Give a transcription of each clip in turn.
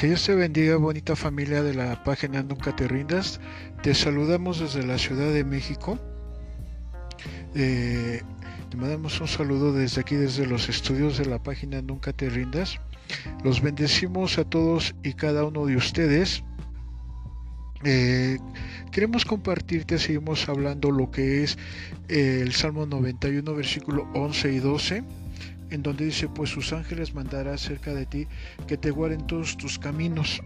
Que Dios te bendiga, bonita familia de la página Nunca te rindas. Te saludamos desde la Ciudad de México. Eh, te mandamos un saludo desde aquí, desde los estudios de la página Nunca te rindas. Los bendecimos a todos y cada uno de ustedes. Eh, queremos compartirte, seguimos hablando lo que es eh, el Salmo 91, versículo 11 y 12 en donde dice, pues sus ángeles mandará cerca de ti que te guarden todos tus caminos.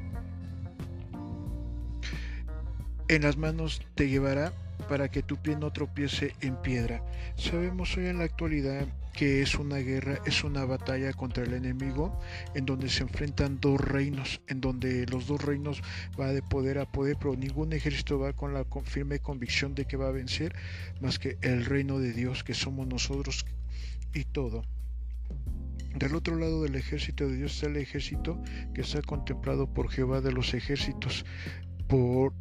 En las manos te llevará para que tu pie no tropiece en piedra. Sabemos hoy en la actualidad que es una guerra, es una batalla contra el enemigo, en donde se enfrentan dos reinos, en donde los dos reinos va de poder a poder, pero ningún ejército va con la firme convicción de que va a vencer, más que el reino de Dios, que somos nosotros y todo. Del otro lado del ejército de Dios está el ejército que está contemplado por Jehová de los ejércitos, por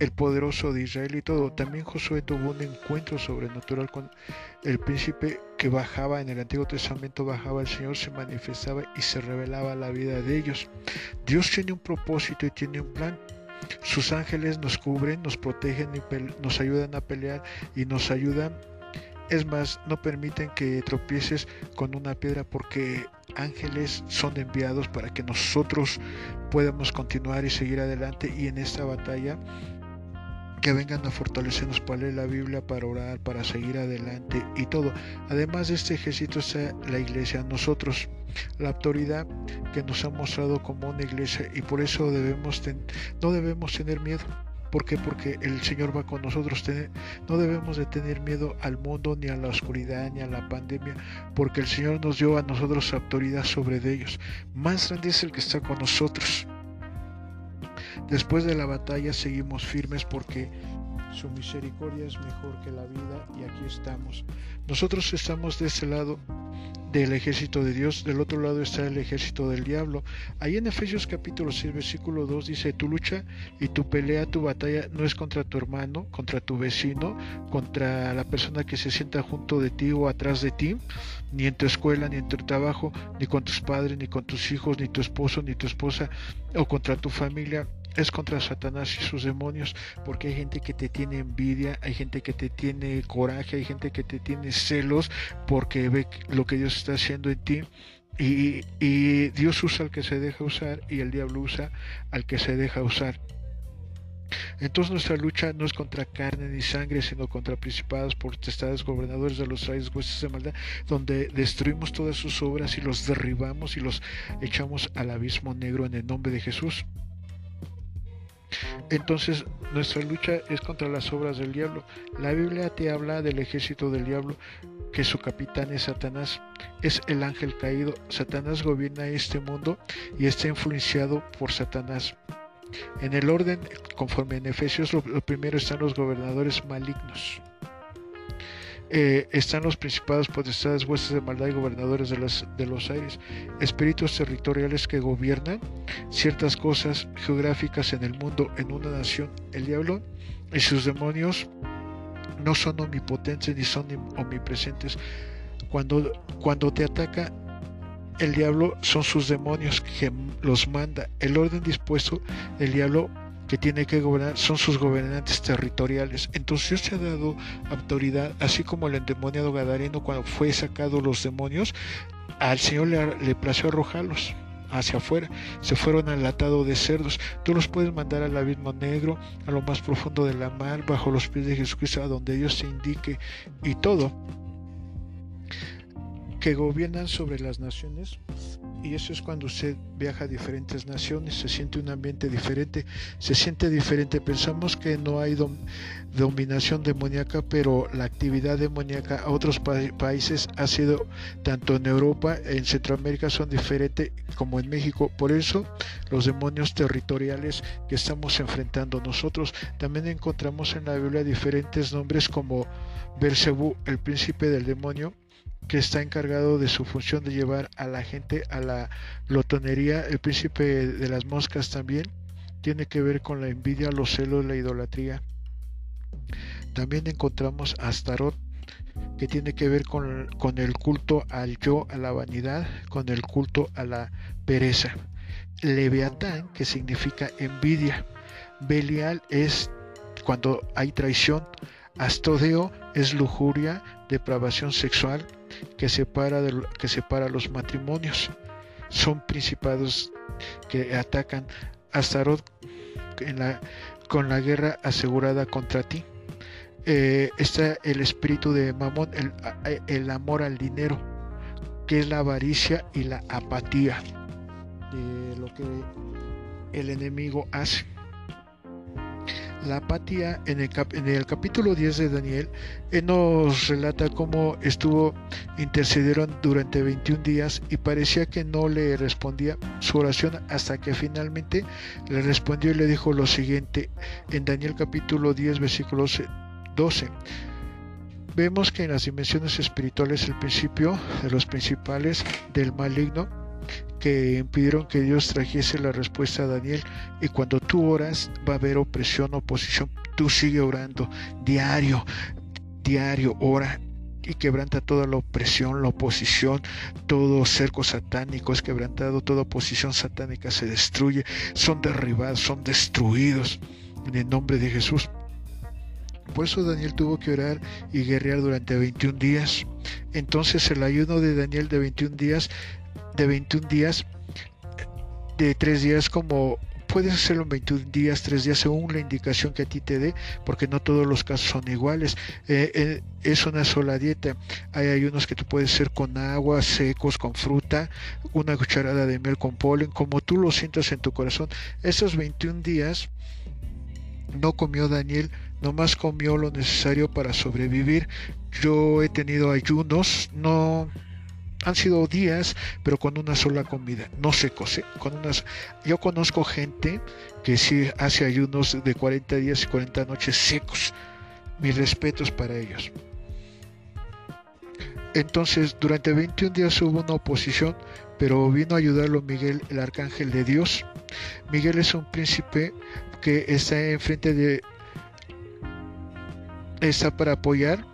el poderoso de Israel y todo. También Josué tuvo un encuentro sobrenatural con el príncipe que bajaba en el Antiguo Testamento, bajaba el Señor, se manifestaba y se revelaba la vida de ellos. Dios tiene un propósito y tiene un plan. Sus ángeles nos cubren, nos protegen y nos ayudan a pelear y nos ayudan es más, no permiten que tropieces con una piedra porque ángeles son enviados para que nosotros podamos continuar y seguir adelante y en esta batalla que vengan a fortalecernos para leer la Biblia, para orar, para seguir adelante y todo. Además de este ejército está la iglesia, nosotros, la autoridad que nos ha mostrado como una iglesia y por eso debemos no debemos tener miedo. ¿Por qué? Porque el Señor va con nosotros. No debemos de tener miedo al mundo, ni a la oscuridad, ni a la pandemia, porque el Señor nos dio a nosotros autoridad sobre ellos. Más grande es el que está con nosotros. Después de la batalla seguimos firmes porque su misericordia es mejor que la vida y aquí estamos. Nosotros estamos de este lado del ejército de Dios, del otro lado está el ejército del diablo. Ahí en Efesios capítulo 6 versículo 2 dice, tu lucha y tu pelea, tu batalla no es contra tu hermano, contra tu vecino, contra la persona que se sienta junto de ti o atrás de ti, ni en tu escuela, ni en tu trabajo, ni con tus padres, ni con tus hijos, ni tu esposo, ni tu esposa, o contra tu familia es contra Satanás y sus demonios, porque hay gente que te tiene envidia, hay gente que te tiene coraje, hay gente que te tiene celos porque ve lo que Dios está haciendo en ti. Y, Dios usa al que se deja usar y el diablo usa al que se deja usar. Entonces nuestra lucha no es contra carne ni sangre, sino contra principados, potestades, gobernadores de los reyes, huestes de maldad, donde destruimos todas sus obras y los derribamos y los echamos al abismo negro en el nombre de Jesús. Entonces nuestra lucha es contra las obras del diablo. La Biblia te habla del ejército del diablo, que su capitán es Satanás, es el ángel caído. Satanás gobierna este mundo y está influenciado por Satanás. En el orden, conforme en Efesios, lo, primero están los gobernadores malignos. Eh, están los principados, potestades, huestes de maldad y gobernadores de, las, de los aires, espíritus territoriales que gobiernan ciertas cosas geográficas en el mundo, en una nación. El diablo y sus demonios no son omnipotentes ni son omnipresentes. Cuando, cuando te ataca el diablo son sus demonios que los manda. El orden dispuesto del diablo que tiene que gobernar son sus gobernantes territoriales. Entonces Dios te ha dado autoridad, así como el endemoniado Gadareno cuando fue sacado los demonios, al Señor le, plació arrojarlos hacia afuera, se fueron al atado de cerdos. Tú los puedes mandar al abismo negro, a lo más profundo de la mar, bajo los pies de Jesucristo, a donde Dios te indique y todo que gobiernan sobre las naciones y eso es cuando usted viaja a diferentes naciones, se siente un ambiente diferente, se siente diferente. Pensamos que no hay dominación demoníaca, pero la actividad demoníaca a otros países ha sido, tanto en Europa, en Centroamérica son diferentes como en México. Por eso los demonios territoriales que estamos enfrentando nosotros, también encontramos en la Biblia diferentes nombres como Bersebú, el príncipe del demonio, que está encargado de su función de llevar a la gente a la lotonería, el príncipe de las moscas también, tiene que ver con la envidia, los celos, la idolatría. También encontramos a que tiene que ver con, con, el culto al yo, a la vanidad, con el culto a la pereza. Leviatán, que significa envidia. Belial es cuando hay traición. Astodeo es lujuria, depravación sexual que separa, de, que separa los matrimonios. Son principados que atacan a Starot con la guerra asegurada contra ti. Eh, está el espíritu de Mamón, el, el, amor al dinero, que es la avaricia y la apatía de lo que el enemigo hace. La apatía en el, en el capítulo 10 de Daniel nos relata cómo estuvo, intercedieron durante 21 días y parecía que no le respondía su oración hasta que finalmente le respondió y le dijo lo siguiente en Daniel capítulo 10 versículo 12. Vemos que en las dimensiones espirituales el principio de los principales del maligno que impidieron que Dios trajese la respuesta a Daniel. Y cuando tú oras va a haber opresión, oposición. Tú sigue orando diario, diario, ora y quebranta toda la opresión, la oposición, todo cerco satánico es quebrantado, toda oposición satánica se destruye, son derribados, son destruidos en el nombre de Jesús. Por eso Daniel tuvo que orar y guerrear durante 21 días. Entonces el ayuno de Daniel de 21 días de 21 días, de 3 días como puedes hacerlo en 21 días, 3 días según la indicación que a ti te dé, porque no todos los casos son iguales. Eh, eh, es una sola dieta. Hay ayunos que tú puedes hacer con agua, secos, con fruta, una cucharada de miel con polen, como tú lo sientas en tu corazón. Esos 21 días no comió Daniel, nomás comió lo necesario para sobrevivir. Yo he tenido ayunos, no han sido días, pero con una sola comida, no secos. ¿eh? Con unas... Yo conozco gente que sí hace ayunos de 40 días y 40 noches secos. Mis respetos para ellos. Entonces, durante 21 días hubo una oposición, pero vino a ayudarlo Miguel, el arcángel de Dios. Miguel es un príncipe que está enfrente de... está para apoyar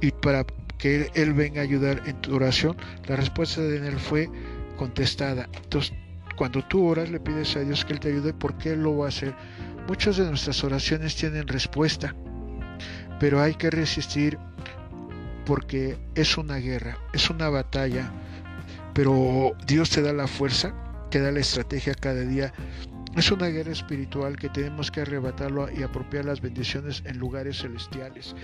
y para que él, venga a ayudar en tu oración, la respuesta de él fue contestada. Entonces, cuando tú oras, le pides a Dios que Él te ayude, porque Él lo va a hacer. Muchas de nuestras oraciones tienen respuesta, pero hay que resistir porque es una guerra, es una batalla, pero Dios te da la fuerza, te da la estrategia cada día. Es una guerra espiritual que tenemos que arrebatarlo y apropiar las bendiciones en lugares celestiales.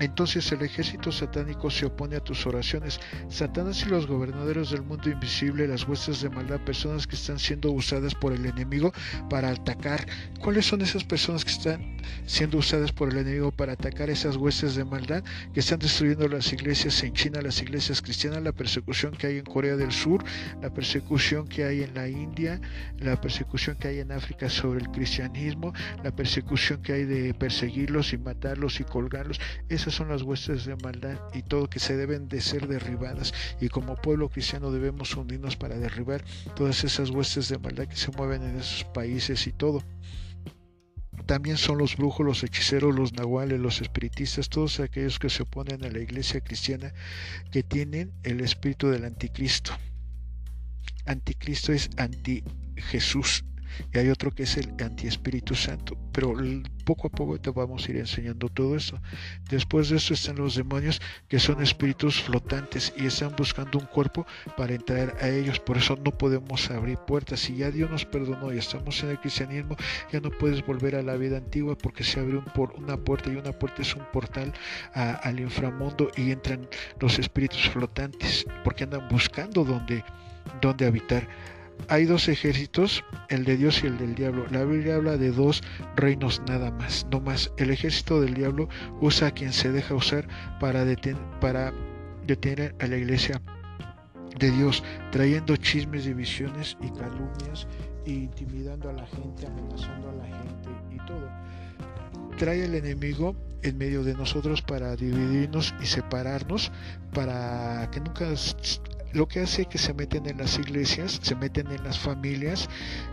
Entonces el ejército satánico se opone a tus oraciones. Satanás y los gobernadores del mundo invisible, las huestes de maldad, personas que están siendo usadas por el enemigo para atacar. ¿Cuáles son esas personas que están siendo usadas por el enemigo para atacar esas huestes de maldad que están destruyendo las iglesias en China, las iglesias cristianas, la persecución que hay en Corea del Sur, la persecución que hay en la India, la persecución que hay en África sobre el cristianismo, la persecución que hay de perseguirlos y matarlos y colgarlos? Esas son las huestes de maldad y todo que se deben de ser derribadas y como pueblo cristiano debemos unirnos para derribar todas esas huestes de maldad que se mueven en esos países y todo. También son los brujos, los hechiceros, los nahuales, los espiritistas, todos aquellos que se oponen a la iglesia cristiana que tienen el espíritu del anticristo. Anticristo es anti Jesús, y hay otro que es el anti-Espíritu Santo. Pero poco a poco te vamos a ir enseñando todo eso. Después de eso están los demonios que son espíritus flotantes y están buscando un cuerpo para entrar a ellos. Por eso no podemos abrir puertas. Si ya Dios nos perdonó y estamos en el cristianismo, ya no puedes volver a la vida antigua porque se abre un por, una puerta y una puerta es un portal al inframundo y entran los espíritus flotantes porque andan buscando dónde habitar hay dos ejércitos, el de Dios y el del diablo. La Biblia habla de dos reinos nada más, no más. El ejército del diablo usa a quien se deja usar para, para detener a la iglesia de Dios, trayendo chismes, divisiones y calumnias, e intimidando a la gente, amenazando a la gente y todo. Trae el enemigo en medio de nosotros para dividirnos y separarnos, para que nunca lo que hace es que se meten en las iglesias, se meten en las familias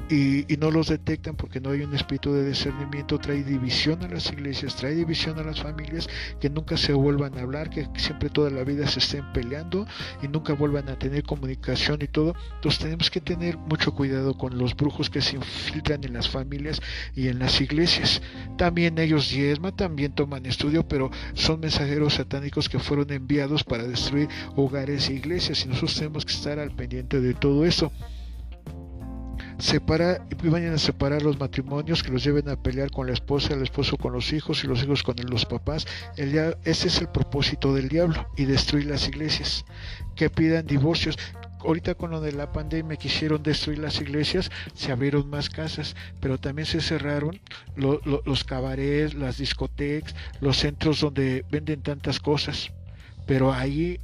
y, no los detectan porque no hay un espíritu de discernimiento, trae división a las iglesias, trae división a las familias, que nunca se vuelvan a hablar, que siempre toda la vida se estén peleando y nunca vuelvan a tener comunicación y todo. Entonces tenemos que tener mucho cuidado con los brujos que se infiltran en las familias y en las iglesias. También ellos diezman, también toman estudio, pero son mensajeros satánicos que fueron enviados para destruir hogares e iglesias y tenemos que estar al pendiente de todo eso separa y vayan a separar los matrimonios que los lleven a pelear con la esposa, el esposo con los hijos y los hijos con los papás. El, ese es el propósito del diablo y destruir las iglesias. Que pidan divorcios. Ahorita con lo de la pandemia quisieron destruir las iglesias, se abrieron más casas, pero también se cerraron los cabarets, las discotecas, los centros donde venden tantas cosas. Pero ahí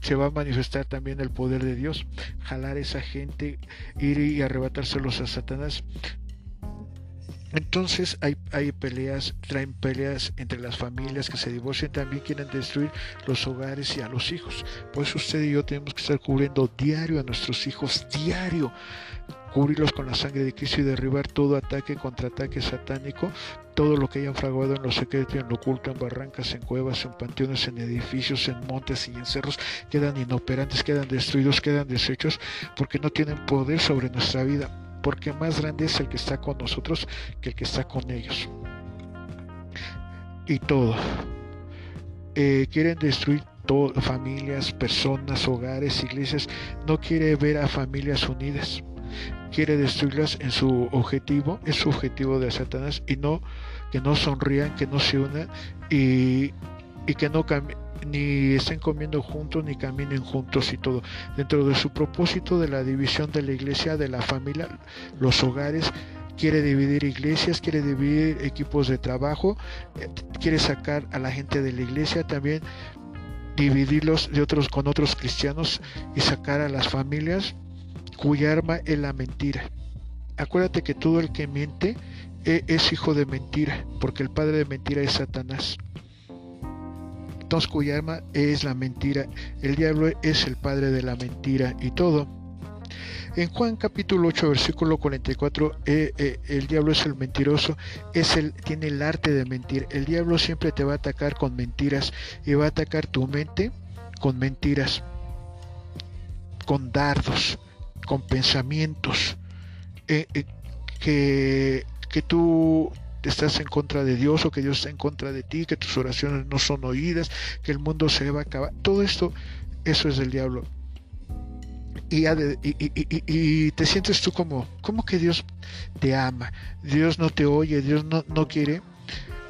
se va a manifestar también el poder de Dios, jalar esa gente, ir y arrebatárselos a Satanás. Entonces hay, hay peleas, traen peleas entre las familias que se divorcian, también quieren destruir los hogares y a los hijos. Por eso usted y yo tenemos que estar cubriendo diario a nuestros hijos, diario. Cubrirlos con la sangre de Cristo y derribar todo ataque, contraataque satánico, todo lo que hayan fraguado en lo secreto y en lo oculto, en barrancas, en cuevas, en panteones, en edificios, en montes y en cerros, quedan inoperantes, quedan destruidos, quedan deshechos, porque no tienen poder sobre nuestra vida, porque más grande es el que está con nosotros que el que está con ellos. Y todo. Eh, quieren destruir todo, familias, personas, hogares, iglesias. No quiere ver a familias unidas quiere destruirlas en su objetivo, es su objetivo de Satanás y no que no sonrían, que no se unan y, y que no ni estén comiendo juntos ni caminen juntos y todo. Dentro de su propósito de la división de la iglesia, de la familia, los hogares, quiere dividir iglesias, quiere dividir equipos de trabajo, eh, quiere sacar a la gente de la iglesia también dividirlos de otros con otros cristianos y sacar a las familias cuya arma es la mentira. Acuérdate que todo el que miente e, es hijo de mentira, porque el padre de mentira es Satanás. Entonces cuya arma es la mentira. El diablo es el padre de la mentira y todo. En Juan capítulo 8 versículo 44, eh, eh, el diablo es el mentiroso, es el, tiene el arte de mentir. El diablo siempre te va a atacar con mentiras y va a atacar tu mente con mentiras, con dardos con pensamientos eh, eh, que, que tú estás en contra de Dios o que Dios está en contra de ti, que tus oraciones no son oídas, que el mundo se va a acabar. Todo esto, eso es del diablo. Y, y, te sientes tú como, ¿cómo que Dios te ama? Dios no te oye, Dios no, no quiere,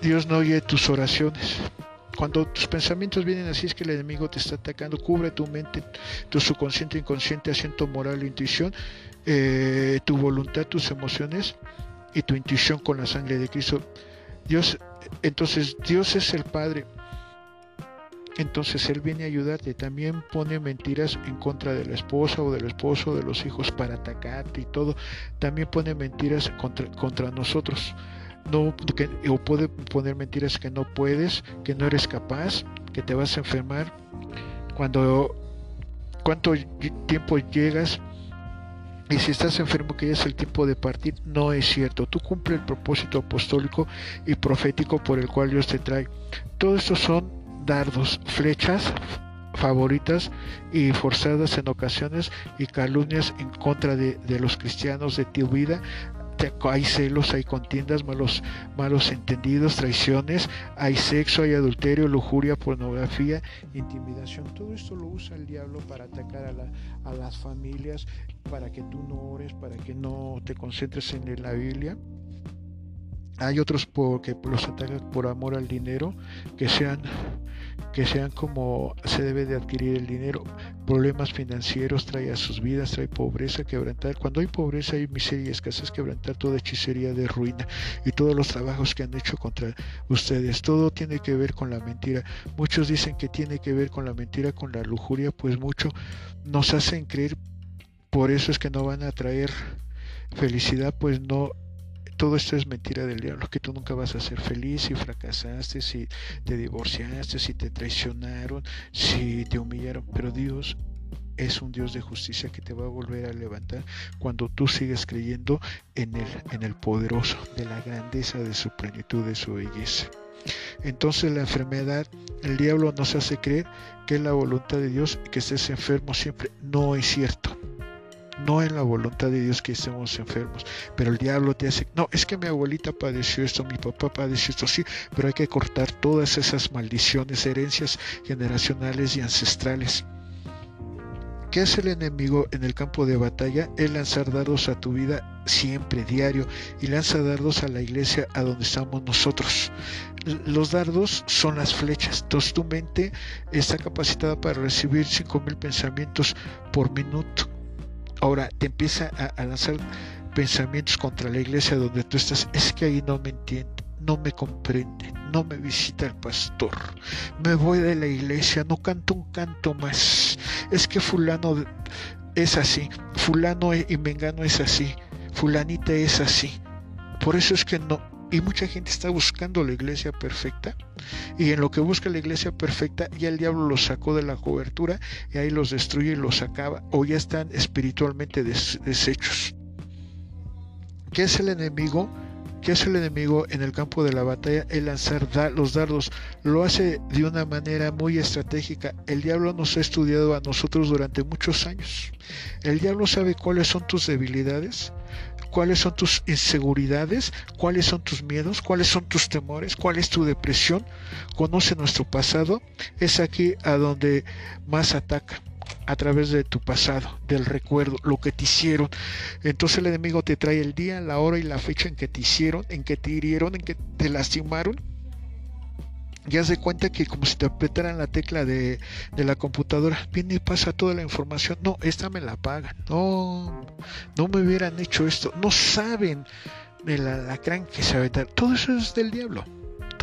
Dios no oye tus oraciones. Cuando tus pensamientos vienen así es que el enemigo te está atacando, cubre tu mente, tu subconsciente, inconsciente, asiento moral, intuición, eh, tu voluntad, tus emociones y tu intuición con la sangre de Cristo. Dios, entonces Dios es el Padre. Entonces Él viene a ayudarte. También pone mentiras en contra de la esposa o del esposo, de los hijos para atacarte y todo. También pone mentiras contra, contra nosotros no o puede poner mentiras que no puedes, que no eres capaz, que te vas a enfermar. Cuando cuánto tiempo llegas y si estás enfermo que ya es el tiempo de partir, no es cierto. Tú cumple el propósito apostólico y profético por el cual Dios te trae. Todo esto son dardos, flechas favoritas y forzadas en ocasiones y calumnias en contra de, de los cristianos de tu vida hay celos, hay contiendas, malos, malos entendidos, traiciones, hay sexo, hay adulterio, lujuria, pornografía, intimidación. Todo esto lo usa el diablo para atacar a, a las familias, para que tú no ores, para que no te concentres en la Biblia. Hay otros que los atacan por amor al dinero, que sean que sean como se debe de adquirir el dinero. Problemas financieros trae a sus vidas, trae pobreza, quebrantar. Cuando hay pobreza hay miseria escasez, quebrantar toda hechicería de ruina y todos los trabajos que han hecho contra ustedes. Todo tiene que ver con la mentira. Muchos dicen que tiene que ver con la mentira, con la lujuria, pues mucho nos hacen creer. Por eso es que no van a traer felicidad, pues no todo esto es mentira del diablo, que tú nunca vas a ser feliz si fracasaste, si te divorciaste, si te traicionaron, si te humillaron, pero Dios es un Dios de justicia que te va a volver a levantar cuando tú sigues creyendo en el, en el poderoso, de la grandeza de su plenitud, de su belleza. Entonces la enfermedad, el diablo nos hace creer que es la voluntad de Dios que estés enfermo siempre. No es cierto. No es la voluntad de Dios que estemos enfermos, pero el diablo te hace, no, es que mi abuelita padeció esto, mi papá padeció esto, sí, pero hay que cortar todas esas maldiciones, herencias generacionales y ancestrales. ¿Qué hace el enemigo en el campo de batalla? Es lanzar dardos a tu vida siempre, diario, y lanza dardos a la iglesia a donde estamos nosotros. Los dardos son las flechas, entonces tu mente está capacitada para recibir 5.000 pensamientos por minuto. Ahora te empieza a, lanzar pensamientos contra la iglesia donde tú estás. Es que ahí no me entiende, no me comprende, no me visita el pastor. Me voy de la iglesia, no canto un canto más. Es que fulano es así, fulano y mengano es así, fulanita es así. Por eso es que no, y mucha gente está buscando la iglesia perfecta. Y en lo que busca la iglesia perfecta, ya el diablo los sacó de la cobertura y ahí los destruye y los acaba. O ya están espiritualmente deshechos. ¿Qué es el enemigo? ¿Qué hace el enemigo en el campo de la batalla? El lanzar los dardos. Lo hace de una manera muy estratégica. El diablo nos ha estudiado a nosotros durante muchos años. El diablo sabe cuáles son tus debilidades cuáles son tus inseguridades, cuáles son tus miedos, cuáles son tus temores, cuál es tu depresión. Conoce nuestro pasado. Es aquí a donde más ataca a través de tu pasado, del recuerdo, lo que te hicieron. Entonces el enemigo te trae el día, la hora y la fecha en que te hicieron, en que te hirieron, en que te lastimaron ya se cuenta que como si te apretaran la tecla de, la computadora, viene y pasa toda la información. No, esta me la pagan. No, no me hubieran hecho esto. No saben de la alacrán que se dar. Todo eso es del diablo.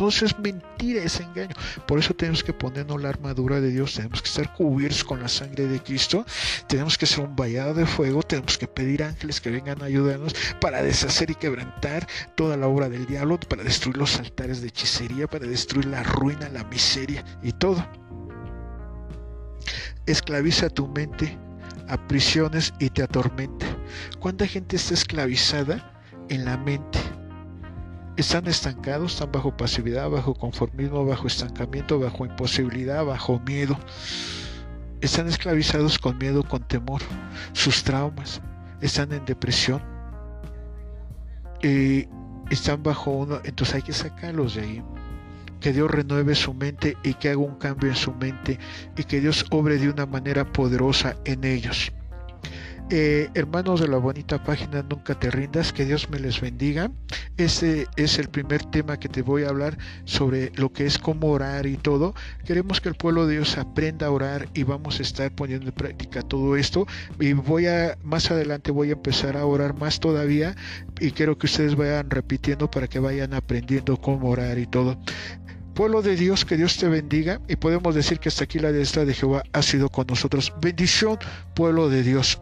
Eso es mentira, es engaño. Por eso tenemos que ponernos la armadura de Dios, tenemos que estar cubiertos con la sangre de Cristo, tenemos que hacer un vallado de fuego, tenemos que pedir ángeles que vengan a ayudarnos para deshacer y quebrantar toda la obra del diablo, para destruir los altares de hechicería, para destruir la ruina, la miseria y todo. Esclaviza tu mente a prisiones y te atormenta. ¿Cuánta gente está esclavizada en la mente? Están estancados, están bajo pasividad, bajo conformismo, bajo estancamiento, bajo imposibilidad, bajo miedo. Están esclavizados con miedo, con temor, sus traumas, están en depresión. y están bajo uno, entonces hay que sacarlos de ahí. Que Dios renueve su mente y que haga un cambio en su mente y que Dios obre de una manera poderosa en ellos. Eh, hermanos de la bonita página, nunca te rindas, que Dios me les bendiga. Este es el primer tema que te voy a hablar sobre lo que es cómo orar y todo. Queremos que el pueblo de Dios aprenda a orar y vamos a estar poniendo en práctica todo esto. Y voy a, más adelante voy a empezar a orar más todavía y quiero que ustedes vayan repitiendo para que vayan aprendiendo cómo orar y todo. Pueblo de Dios, que Dios te bendiga y podemos decir que hasta aquí la diestra de Jehová ha sido con nosotros. Bendición, pueblo de Dios.